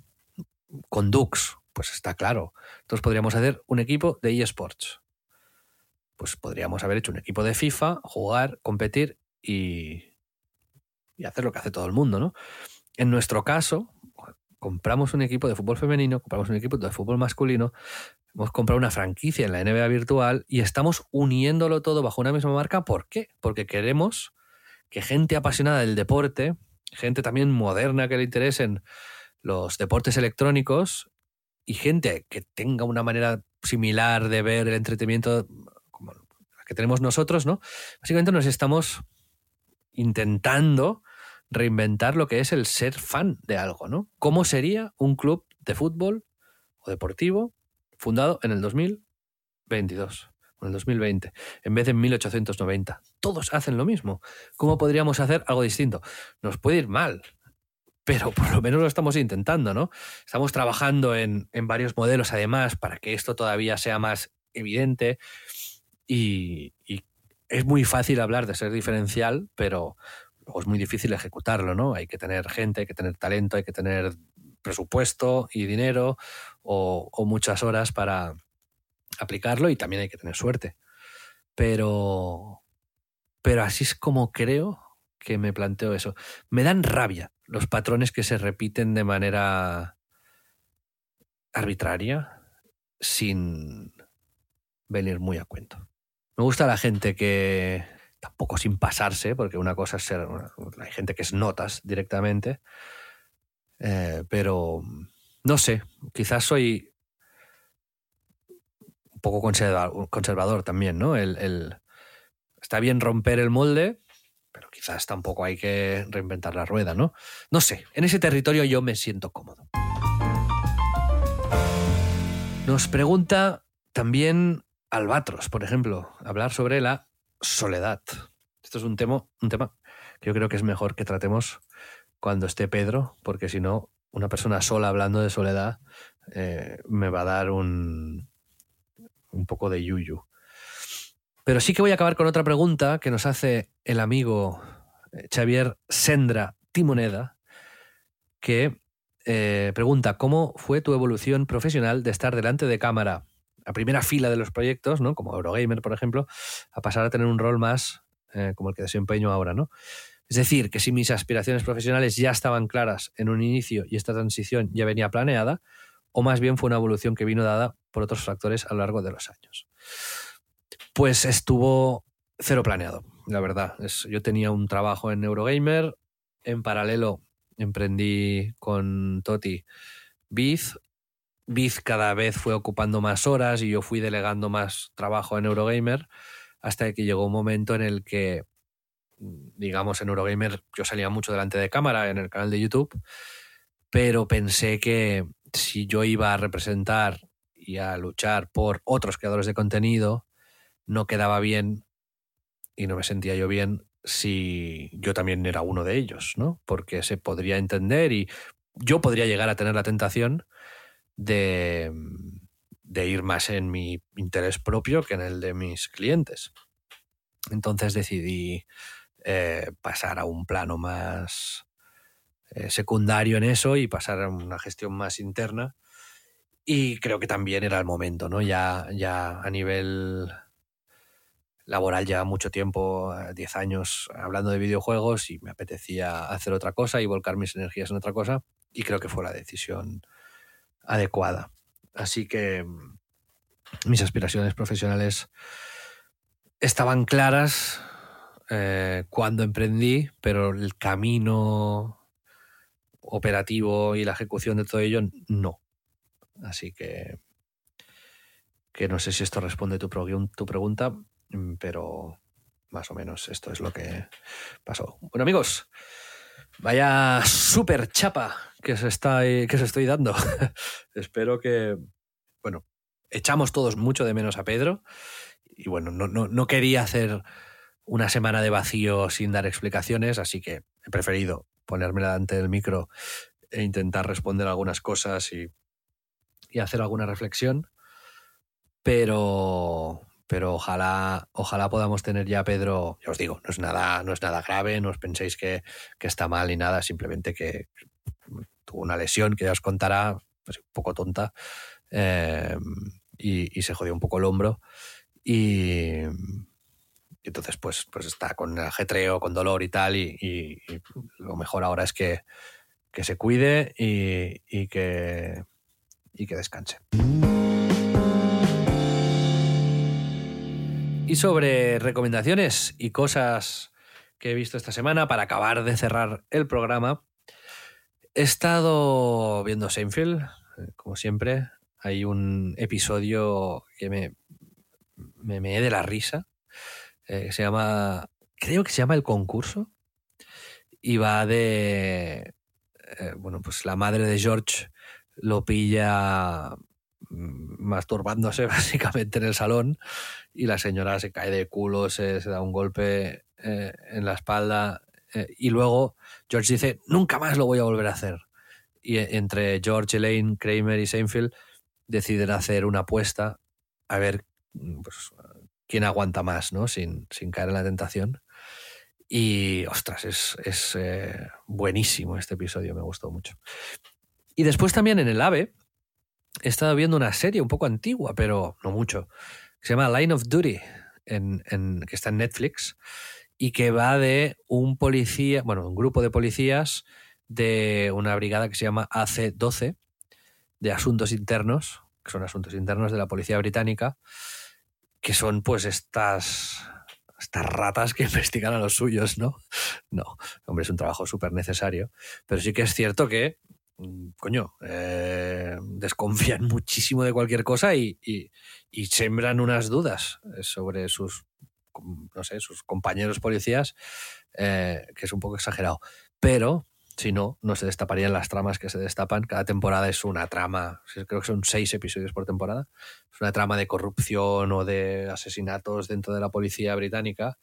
Con Dux, pues está claro. Entonces podríamos hacer un equipo de eSports. Pues podríamos haber hecho un equipo de FIFA, jugar, competir y, y hacer lo que hace todo el mundo, ¿no? En nuestro caso, compramos un equipo de fútbol femenino, compramos un equipo de fútbol masculino, hemos comprado una franquicia en la NBA virtual y estamos uniéndolo todo bajo una misma marca. ¿Por qué? Porque queremos que gente apasionada del deporte, gente también moderna que le interesen los deportes electrónicos y gente que tenga una manera similar de ver el entretenimiento como la que tenemos nosotros, ¿no? Básicamente nos estamos intentando reinventar lo que es el ser fan de algo, ¿no? ¿Cómo sería un club de fútbol o deportivo fundado en el 2022 o en el 2020, en vez de en 1890. Todos hacen lo mismo. ¿Cómo podríamos hacer algo distinto? Nos puede ir mal, pero por lo menos lo estamos intentando, ¿no? Estamos trabajando en, varios modelos además para que esto todavía sea más evidente y, y, es muy fácil hablar de ser diferencial, pero luego es muy difícil ejecutarlo, ¿no? Hay que tener gente, hay que tener talento, hay que tener presupuesto y dinero o, muchas horas para aplicarlo y también hay que tener suerte. Pero, pero así es como creo que me planteo eso. Me dan rabia los patrones que se repiten de manera arbitraria sin venir muy a cuento. Me gusta la gente que tampoco sin pasarse, porque una cosa es ser, hay gente que es notas directamente, eh, pero no sé, quizás soy un poco conservador, también, ¿no? El, está bien romper el molde, pero quizás tampoco hay que reinventar la rueda, ¿no? No sé, en ese territorio yo me siento cómodo. Nos pregunta también Albatros, por ejemplo, hablar sobre la soledad. Esto es un tema, un tema que yo creo que es mejor que tratemos cuando esté Pedro, porque si no, una persona sola hablando de soledad eh, me va a dar un, un poco de yuyu. Pero sí que voy a acabar con otra pregunta que nos hace el amigo eh, Xavier Sendra Timoneda, que eh, pregunta, ¿cómo fue tu evolución profesional de estar delante de cámara a primera fila de los proyectos, ¿no? como Eurogamer, por ejemplo, a pasar a tener un rol más como el que desempeño ahora? ¿no? Es decir, que si mis aspiraciones profesionales ya estaban claras en un inicio y esta transición ya venía planeada, o más bien fue una evolución que vino dada por otros factores a lo largo de los años. Pues estuvo cero planeado, la verdad. yo tenía un trabajo en Eurogamer, en paralelo emprendí con Toti Biz. Biz cada vez fue ocupando más horas y yo fui delegando más trabajo en Eurogamer hasta que llegó un momento en el que digamos, en Eurogamer yo salía mucho delante de cámara en el canal de YouTube, pero pensé que si yo iba a representar y a luchar por otros creadores de contenido, no quedaba bien y no me sentía yo bien si yo también era uno de ellos, ¿no? Porque se podría entender y yo podría llegar a tener la tentación de, de ir más en mi interés propio que en el de mis clientes. Entonces decidí eh, pasar a un plano más eh, secundario en eso y pasar a una gestión más interna. Y creo que también era el momento, ¿no? Ya, ya a nivel laboral ya mucho tiempo, 10 años hablando de videojuegos y me apetecía hacer otra cosa y volcar mis energías en otra cosa y creo que fue la decisión adecuada. Así que mm, mis aspiraciones profesionales estaban claras, eh, cuando emprendí, pero el camino operativo y la ejecución de todo ello no. Así que, que no sé si esto responde tu, tu pregunta, mm, pero más o menos esto es lo que pasó. Bueno amigos, vaya súper chapa que se, está, que se estoy dando. Espero que, bueno, echamos todos mucho de menos a Pedro y bueno, no, no, no quería hacer una semana de vacío sin dar explicaciones, así que he preferido ponerme delante del micro e intentar responder algunas cosas y, hacer alguna reflexión. Pero, pero ojalá, ojalá podamos tener ya, Pedro, ya os digo, no es nada, no es nada grave, no os penséis que, está mal ni nada, simplemente que tuvo una lesión que ya os contará, pues, un poco tonta, eh, y, y, se jodió un poco el hombro. Y, entonces, pues, pues está con ajetreo, con dolor y tal, y, lo mejor ahora es que, se cuide y, que, y que descanse. Y sobre recomendaciones y cosas que he visto esta semana para acabar de cerrar el programa, he estado viendo Seinfeld, eh, como siempre. Hay un episodio que me, me, me de la risa eh, se llama, creo que se llama El Concurso, y va de, eh, bueno, pues la madre de George lo pilla mm, masturbándose básicamente en el salón y la señora se cae de culo, se, da un golpe eh, en la espalda y luego George dice, nunca más lo voy a volver a hacer. Y entre George, Elaine, Kramer y Seinfeld deciden hacer una apuesta a ver mm, pues, quién aguanta más, ¿no? Sin, caer en la tentación. Y, ostras, es, eh, buenísimo este episodio, me gustó mucho. Y después también en el AVE he estado viendo una serie un poco antigua, pero no mucho, que se llama Line of Duty, en, que está en Netflix, y que va de un policía, bueno, un grupo de policías de una brigada que se llama AC-12, de asuntos internos, que son asuntos internos de la policía británica, que son pues estas estas ratas que investigan a los suyos, ¿no? No, hombre, es un trabajo súper necesario. Pero sí que es cierto que, mm, coño, eh, desconfían muchísimo de cualquier cosa y, y, sembran unas dudas sobre sus, no sé, sus compañeros policías, eh, que es un poco exagerado. Pero si no, no se destaparían las tramas que se destapan. Cada temporada es una trama, creo que son seis episodios por temporada. Es una trama de corrupción o de asesinatos dentro de la policía británica.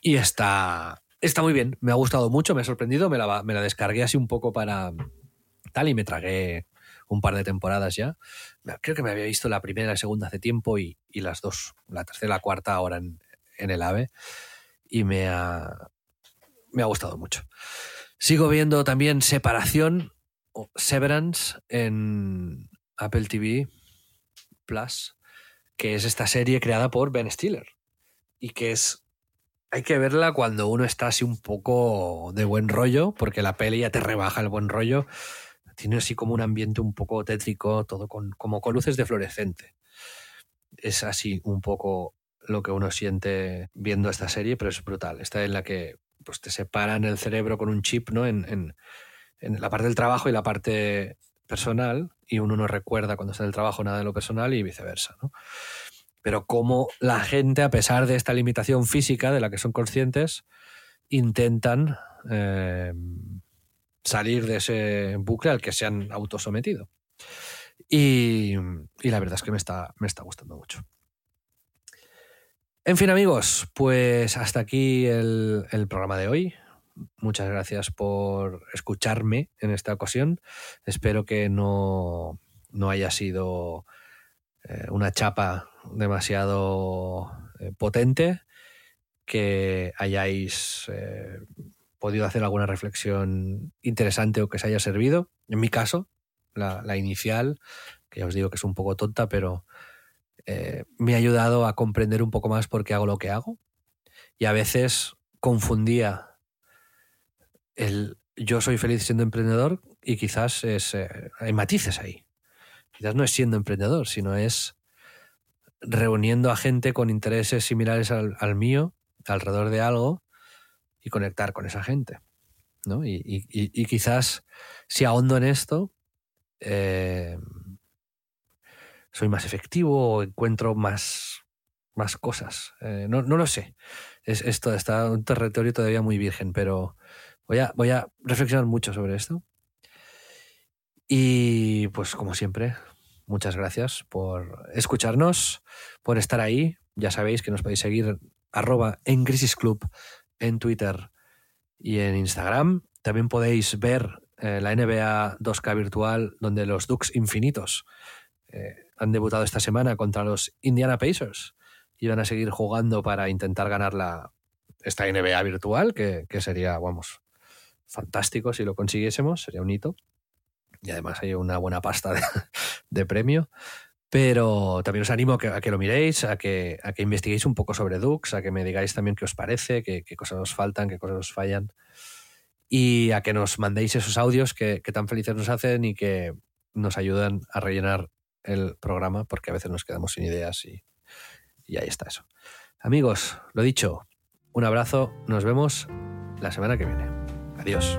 Y está, está muy bien, me ha gustado mucho, me ha sorprendido, me la, me la descargué así un poco para tal y me tragué un par de temporadas ya. Creo que me había visto la primera y la segunda hace tiempo y, las dos, la tercera y la cuarta ahora en, en el AVE. Y me ha, me ha gustado mucho. Sigo viendo también Separación o Severance en Apple TV Plus, que es esta serie creada por Ben Stiller y que es hay que verla cuando uno está así un poco de buen rollo, porque la peli ya te rebaja el buen rollo. Tiene así como un ambiente un poco tétrico, todo con, como con luces de fluorescente. Es así un poco lo que uno siente viendo esta serie, pero es brutal. Esta en la que pues te separan el cerebro con un chip, ¿no? En, la parte del trabajo y la parte personal, y uno no recuerda cuando está en el trabajo nada de lo personal y viceversa, ¿no? Pero cómo la gente, a pesar de esta limitación física de la que son conscientes, intentan eh, salir de ese bucle al que se han autosometido. Y, y la verdad es que me está, me está gustando mucho. En fin, amigos, pues hasta aquí el, programa de hoy. Muchas gracias por escucharme en esta ocasión. Espero que no, haya sido eh, una chapa demasiado eh, potente, que hayáis eh, podido hacer alguna reflexión interesante o que os haya servido. En mi caso, la, la inicial, que ya os digo que es un poco tonta, pero eh, me ha ayudado a comprender un poco más por qué hago lo que hago. Y a veces confundía el yo soy feliz siendo emprendedor y quizás es, eh, hay matices ahí. Quizás no es siendo emprendedor, sino es reuniendo a gente con intereses similares al, mío alrededor de algo y conectar con esa gente. ¿no? Y, quizás si ahondo en esto, eh, soy más efectivo o encuentro más, más cosas. Eh, no, lo sé. Es, esto está un territorio todavía muy virgen, pero voy a, voy a reflexionar mucho sobre esto. Y pues como siempre, muchas gracias por escucharnos, por estar ahí. Ya sabéis que nos podéis seguir arroba en Crisis Club en Twitter y en Instagram. También podéis ver eh, la NBA 2K virtual donde los Ducks infinitos eh, han debutado esta semana contra los Indiana Pacers y van a seguir jugando para intentar ganar la, esta NBA virtual, que, sería, vamos, fantástico si lo consiguiésemos, sería un hito. Y además hay una buena pasta de, premio. Pero también os animo a que, lo miréis, a que, a que investiguéis un poco sobre Dux, a que me digáis también qué os parece, qué, cosas os faltan, qué cosas os fallan. Y a que nos mandéis esos audios que, que tan felices nos hacen y que nos ayudan a rellenar el programa porque a veces nos quedamos sin ideas y, y ahí está eso. Amigos, lo dicho, un abrazo, nos vemos la semana que viene. Adiós.